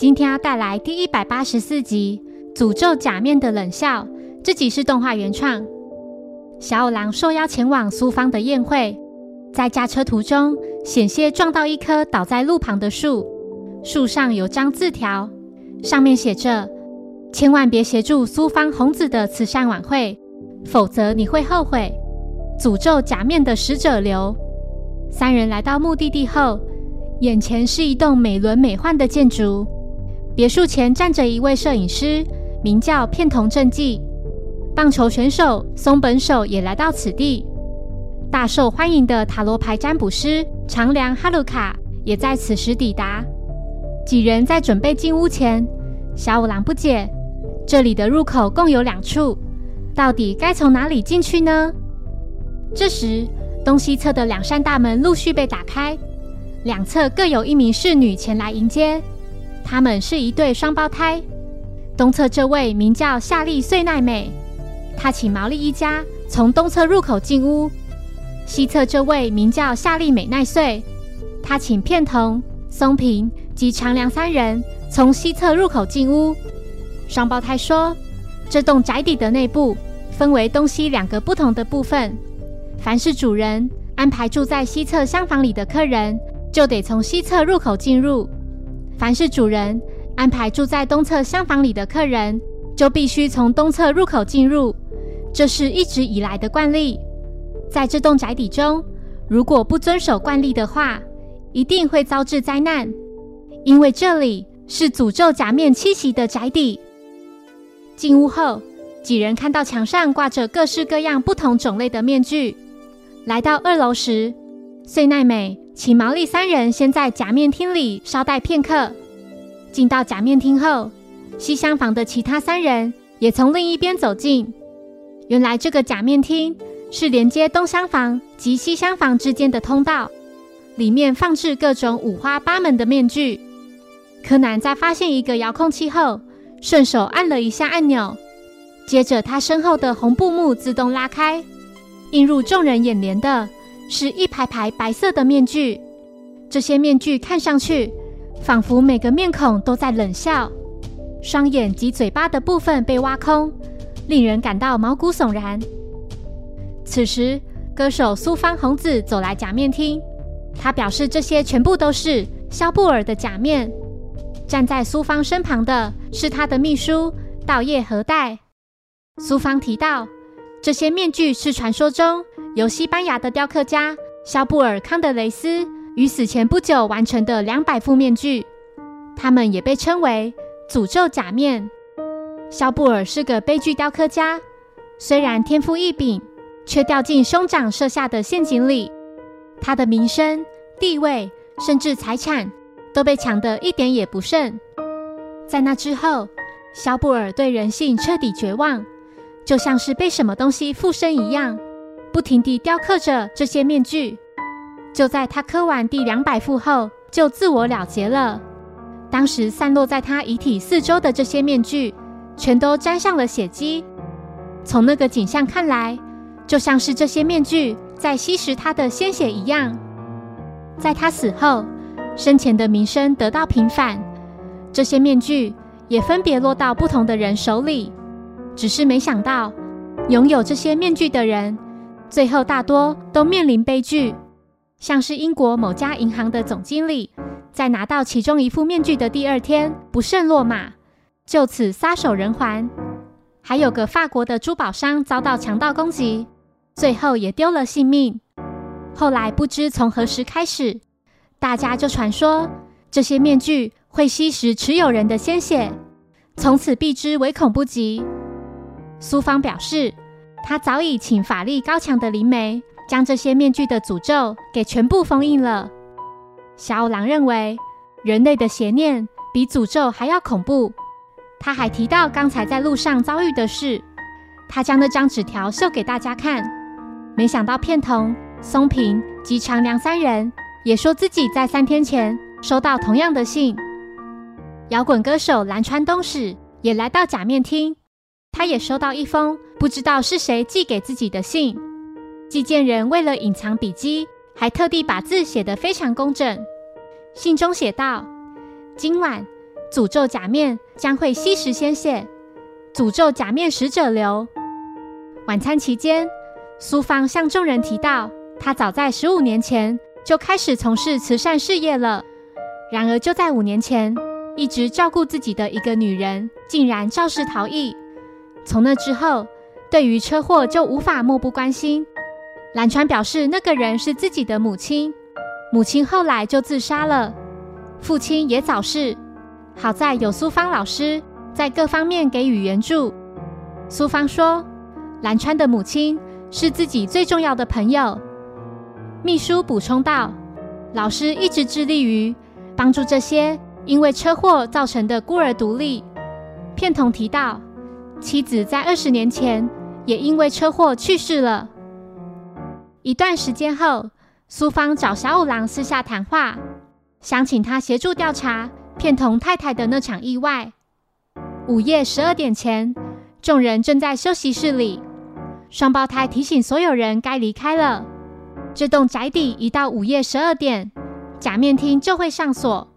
今天要带来第一百八十四集《诅咒假面的冷笑》。这集是动画原创。小五郎受邀前往苏芳的宴会，在驾车途中险些撞到一棵倒在路旁的树，树上有张字条，上面写着：“千万别协助苏芳红子的慈善晚会，否则你会后悔。”诅咒假面的使者流。三人来到目的地后，眼前是一栋美轮美奂的建筑。别墅前站着一位摄影师，名叫片桐正纪。棒球选手松本守也来到此地。大受欢迎的塔罗牌占卜师长良哈鲁卡也在此时抵达。几人在准备进屋前，小五郎不解：这里的入口共有两处，到底该从哪里进去呢？这时，东西侧的两扇大门陆续被打开，两侧各有一名侍女前来迎接。他们是一对双胞胎。东侧这位名叫夏利穗奈美，她请毛利一家从东侧入口进屋；西侧这位名叫夏利美奈穗，她请片桐、松平及长良三人从西侧入口进屋。双胞胎说：“这栋宅邸的内部分为东西两个不同的部分，凡是主人安排住在西侧厢房里的客人，就得从西侧入口进入。”凡是主人安排住在东侧厢房里的客人，就必须从东侧入口进入，这是一直以来的惯例。在这栋宅邸中，如果不遵守惯例的话，一定会遭致灾难，因为这里是诅咒假面栖息的宅邸。进屋后，几人看到墙上挂着各式各样不同种类的面具。来到二楼时，穗奈美。请毛利三人先在假面厅里稍待片刻。进到假面厅后，西厢房的其他三人也从另一边走进。原来这个假面厅是连接东厢房及西厢房之间的通道，里面放置各种五花八门的面具。柯南在发现一个遥控器后，顺手按了一下按钮，接着他身后的红布幕自动拉开，映入众人眼帘的。是一排排白色的面具，这些面具看上去仿佛每个面孔都在冷笑，双眼及嘴巴的部分被挖空，令人感到毛骨悚然。此时，歌手苏芳红子走来假面厅，他表示这些全部都是肖布尔的假面。站在苏芳身旁的是他的秘书道叶和代。苏芳提到，这些面具是传说中。由西班牙的雕刻家肖布尔康德雷斯于死前不久完成的两百副面具，他们也被称为诅咒假面。肖布尔是个悲剧雕刻家，虽然天赋异禀，却掉进兄长设下的陷阱里。他的名声、地位，甚至财产都被抢得一点也不剩。在那之后，肖布尔对人性彻底绝望，就像是被什么东西附身一样。不停地雕刻着这些面具，就在他刻完第两百副后，就自我了结了。当时散落在他遗体四周的这些面具，全都沾上了血迹。从那个景象看来，就像是这些面具在吸食他的鲜血一样。在他死后，生前的名声得到平反，这些面具也分别落到不同的人手里。只是没想到，拥有这些面具的人。最后，大多都面临悲剧，像是英国某家银行的总经理，在拿到其中一副面具的第二天不慎落马，就此撒手人寰；还有个法国的珠宝商遭到强盗攻击，最后也丢了性命。后来不知从何时开始，大家就传说这些面具会吸食持有人的鲜血，从此避之唯恐不及。苏芳表示。他早已请法力高强的灵媒将这些面具的诅咒给全部封印了。小五郎认为人类的邪念比诅咒还要恐怖。他还提到刚才在路上遭遇的事，他将那张纸条秀给大家看。没想到片桐、松平及长良三人也说自己在三天前收到同样的信。摇滚歌手蓝川东史也来到假面厅。他也收到一封不知道是谁寄给自己的信，寄件人为了隐藏笔迹，还特地把字写得非常工整。信中写道：“今晚诅咒假面将会吸食鲜血，诅咒假面使者流。晚餐期间，苏芳向众人提到，他早在十五年前就开始从事慈善事业了。然而，就在五年前，一直照顾自己的一个女人竟然肇事逃逸。从那之后，对于车祸就无法漠不关心。蓝川表示，那个人是自己的母亲，母亲后来就自杀了，父亲也早逝。好在有苏芳老师在各方面给予援助。苏芳说。蓝川的母亲是自己最重要的朋友。秘书补充道：“老师一直致力于帮助这些因为车祸造成的孤儿独立。”片头提到，妻子在二十年前也因为车祸去世了。一段时间后，苏芳找小五郎私下谈话，想请他协助调查片桐太太的那场意外。午夜十二点前，众人正在休息室里。双胞胎提醒所有人该离开了。这栋宅邸一到午夜十二点，假面厅就会上锁，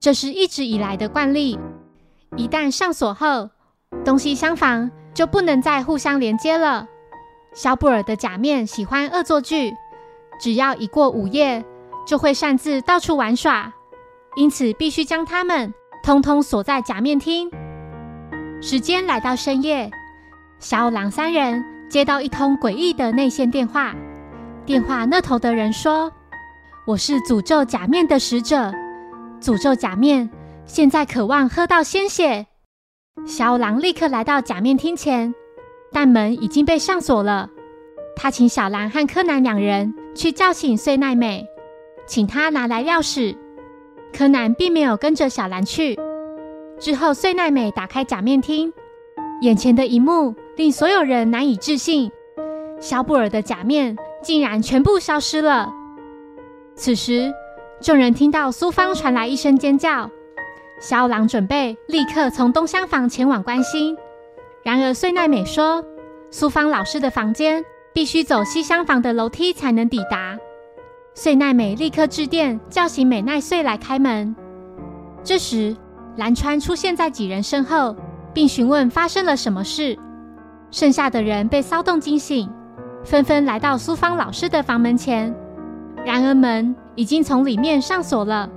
这是一直以来的惯例。一旦上锁后，东西厢房就不能再互相连接了。肖布尔的假面喜欢恶作剧，只要一过午夜，就会擅自到处玩耍，因此必须将他们通通锁在假面厅。时间来到深夜，小五郎三人。接到一通诡异的内线电话，电话那头的人说：“我是诅咒假面的使者，诅咒假面现在渴望喝到鲜血。”小狼立刻来到假面厅前，但门已经被上锁了。他请小兰和柯南两人去叫醒穗奈美，请他拿来钥匙。柯南并没有跟着小兰去。之后，穗奈美打开假面厅，眼前的一幕。令所有人难以置信，肖布尔的假面竟然全部消失了。此时，众人听到苏芳传来一声尖叫，肖郎准备立刻从东厢房前往关心。然而，穗奈美说，苏芳老师的房间必须走西厢房的楼梯才能抵达。穗奈美立刻致电叫醒美奈穗来开门。这时，蓝川出现在几人身后，并询问发生了什么事。剩下的人被骚动惊醒，纷纷来到苏芳老师的房门前。然而门已经从里面上锁了。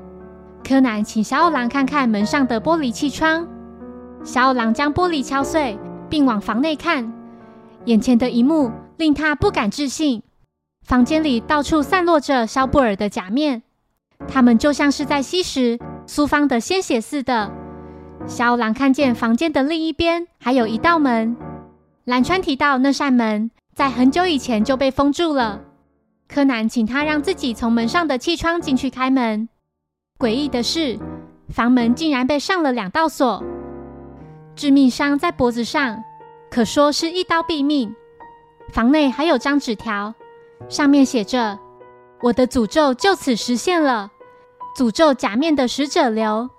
柯南请小五郎看看门上的玻璃气窗。小五郎将玻璃敲碎，并往房内看。眼前的一幕令他不敢置信：房间里到处散落着肖布尔的假面，他们就像是在吸食苏芳的鲜血似的。小五郎看见房间的另一边还有一道门。蓝川提到，那扇门在很久以前就被封住了。柯南请他让自己从门上的气窗进去开门。诡异的是，房门竟然被上了两道锁。致命伤在脖子上，可说是一刀毙命。房内还有张纸条，上面写着：“我的诅咒就此实现了，诅咒假面的使者流。”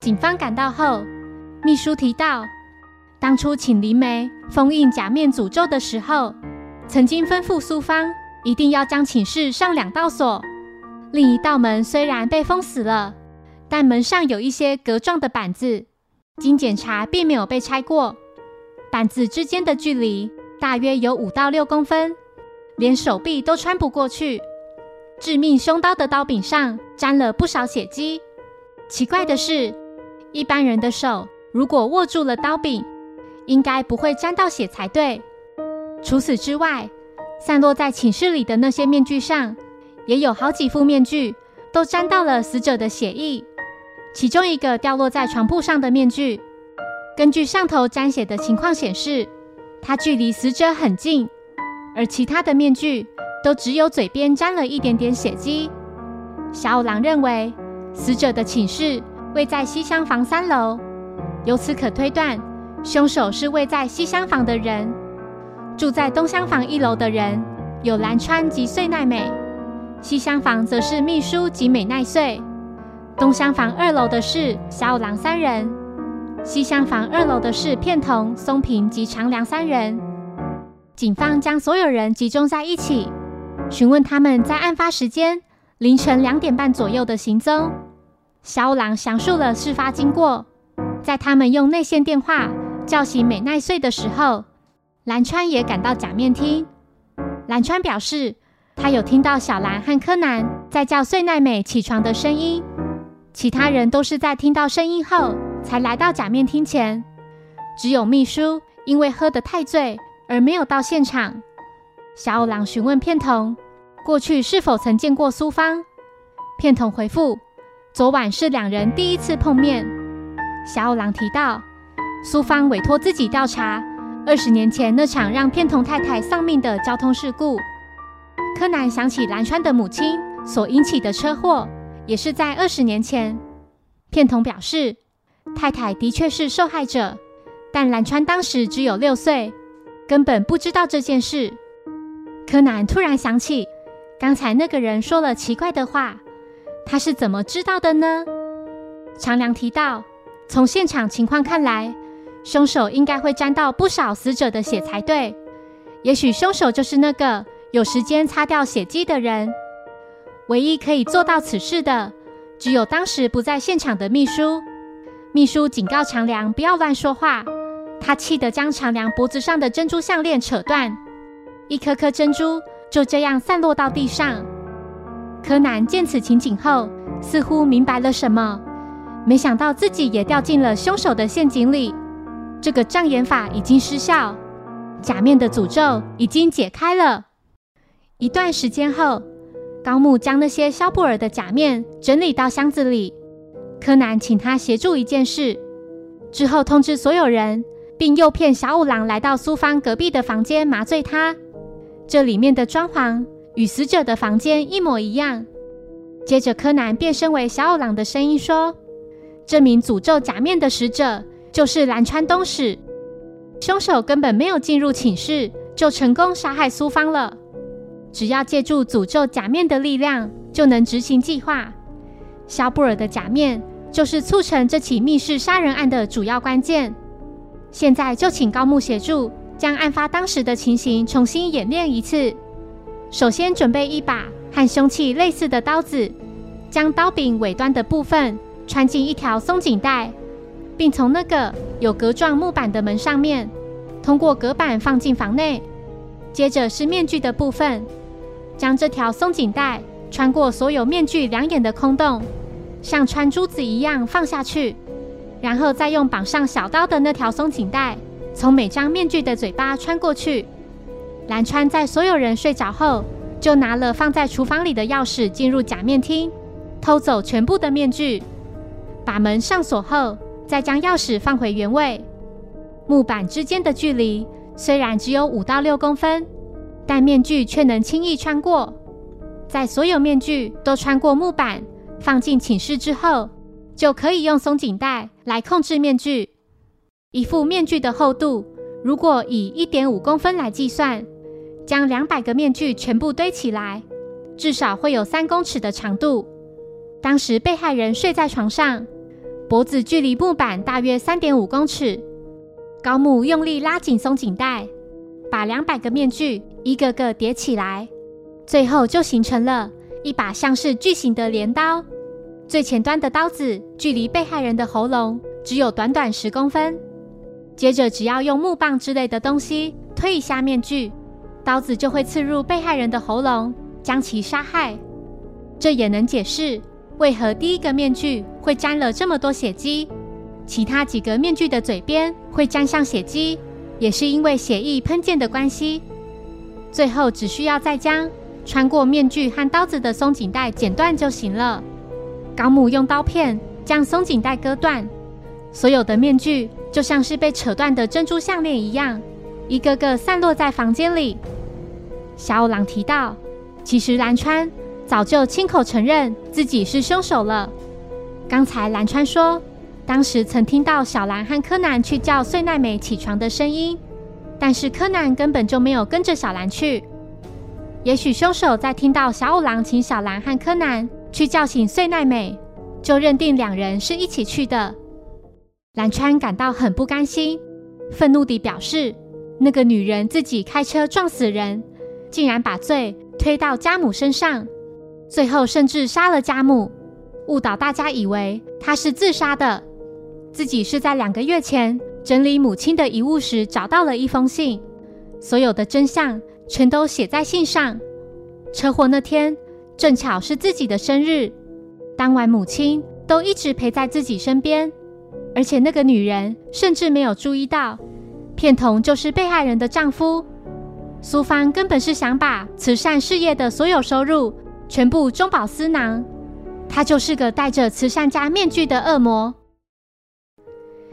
警方赶到后，秘书提到。当初请灵媒封印假面诅咒的时候，曾经吩咐苏芳一定要将寝室上两道锁。另一道门虽然被封死了，但门上有一些格状的板子，经检查并没有被拆过。板子之间的距离大约有五到六公分，连手臂都穿不过去。致命凶刀的刀柄上沾了不少血迹。奇怪的是，一般人的手如果握住了刀柄，应该不会沾到血才对。除此之外，散落在寝室里的那些面具上，也有好几副面具都沾到了死者的血液。其中一个掉落在床铺上的面具，根据上头沾血的情况显示，它距离死者很近；而其他的面具都只有嘴边沾了一点点血迹。小五郎认为，死者的寝室位在西厢房三楼，由此可推断。凶手是位在西厢房的人，住在东厢房一楼的人有蓝川及穗奈美，西厢房则是秘书及美奈穗。东厢房二楼的是小五郎三人，西厢房二楼的是片桐、松平及长良三人。警方将所有人集中在一起，询问他们在案发时间凌晨两点半左右的行踪。小五郎详述了事发经过。在他们用内线电话叫醒美奈穗的时候，蓝川也赶到假面厅。蓝川表示，他有听到小兰和柯南在叫穗奈美起床的声音，其他人都是在听到声音后才来到假面厅前，只有秘书因为喝得太醉而没有到现场。小五郎询问片桐，过去是否曾见过苏芳？片桐回复，昨晚是两人第一次碰面。小五郎提到，苏芳委托自己调查二十年前那场让片桐太太丧命的交通事故。柯南想起蓝川的母亲所引起的车祸，也是在二十年前。片桐表示，太太的确是受害者，但蓝川当时只有六岁，根本不知道这件事。柯南突然想起，刚才那个人说了奇怪的话，他是怎么知道的呢？长良提到，从现场情况看来，凶手应该会沾到不少死者的血才对。也许凶手就是那个有时间擦掉血迹的人。唯一可以做到此事的，只有当时不在现场的秘书。秘书警告长良不要乱说话，他气得将长良脖子上的珍珠项链扯断。一颗颗珍珠就这样散落到地上。柯南见此情景后，似乎明白了什么，没想到自己也掉进了凶手的陷阱里。这个障眼法已经失效，假面的诅咒已经解开了。一段时间后，高木将那些肖布尔的假面整理到箱子里。柯南请他协助一件事，之后通知所有人，并诱骗小五郎来到苏芳隔壁的房间麻醉他。这里面的装潢与死者的房间一模一样。接着，柯南变身为小五郎的声音说：“这名诅咒假面的使者就是蓝川东史，凶手根本没有进入寝室就成功杀害苏芳了。只要借助诅咒假面的力量，就能执行计划。肖布尔的假面就是促成这起密室杀人案的主要关键。现在就请高木协助。”将案发当时的情形重新演练一次。首先准备一把和凶器类似的刀子，将刀柄尾端的部分穿进一条松紧带，并从那个有格状木板的门上面，通过隔板放进房内。接着是面具的部分，将这条松紧带穿过所有面具两眼的空洞，像穿珠子一样放下去，然后再用绑上小刀的那条松紧带。从每张面具的嘴巴穿过去。蓝川在所有人睡着后，就拿了放在厨房里的钥匙进入假面厅，偷走全部的面具。把门上锁后，再将钥匙放回原位。木板之间的距离虽然只有五到六公分，但面具却能轻易穿过。在所有面具都穿过木板放进寝室之后，就可以用松紧带来控制面具。一副面具的厚度，如果以一点五公分来计算，将两百个面具全部堆起来，至少会有三公尺的长度。当时被害人睡在床上，脖子距离木板大约三点五公尺。高木用力拉紧松紧带，把两百个面具一个个叠起来，最后就形成了一把像是巨型的镰刀。最前端的刀子距离被害人的喉咙只有短短十公分。接着，只要用木棒之类的东西推一下面具，刀子就会刺入被害人的喉咙，将其杀害。这也能解释为何第一个面具会沾了这么多血迹，其他几个面具的嘴边会沾上血迹，也是因为血液喷溅的关系。最后，只需要再将穿过面具和刀子的松紧带剪断就行了。高木用刀片将松紧带割断，所有的面具。就像是被扯断的珍珠项链一样，一个个散落在房间里。小五郎提到，其实蓝川早就亲口承认自己是凶手了。刚才蓝川说，当时曾听到小兰和柯南去叫穗奈美起床的声音，但是柯南根本就没有跟着小兰去。也许凶手在听到小五郎请小兰和柯南去叫醒穗奈美，就认定两人是一起去的。蓝川感到很不甘心，愤怒地表示：“那个女人自己开车撞死人，竟然把罪推到家母身上，最后甚至杀了家母。误导大家以为她是自杀的，自己是在两个月前整理母亲的遗物时找到了一封信，所有的真相全都写在信上。车祸那天正巧是自己的生日，当晚母亲都一直陪在自己身边，而且那个女人甚至没有注意到，片桐就是被害人的丈夫。苏芳根本是想把慈善事业的所有收入全部中饱私囊。他就是个戴着慈善家面具的恶魔。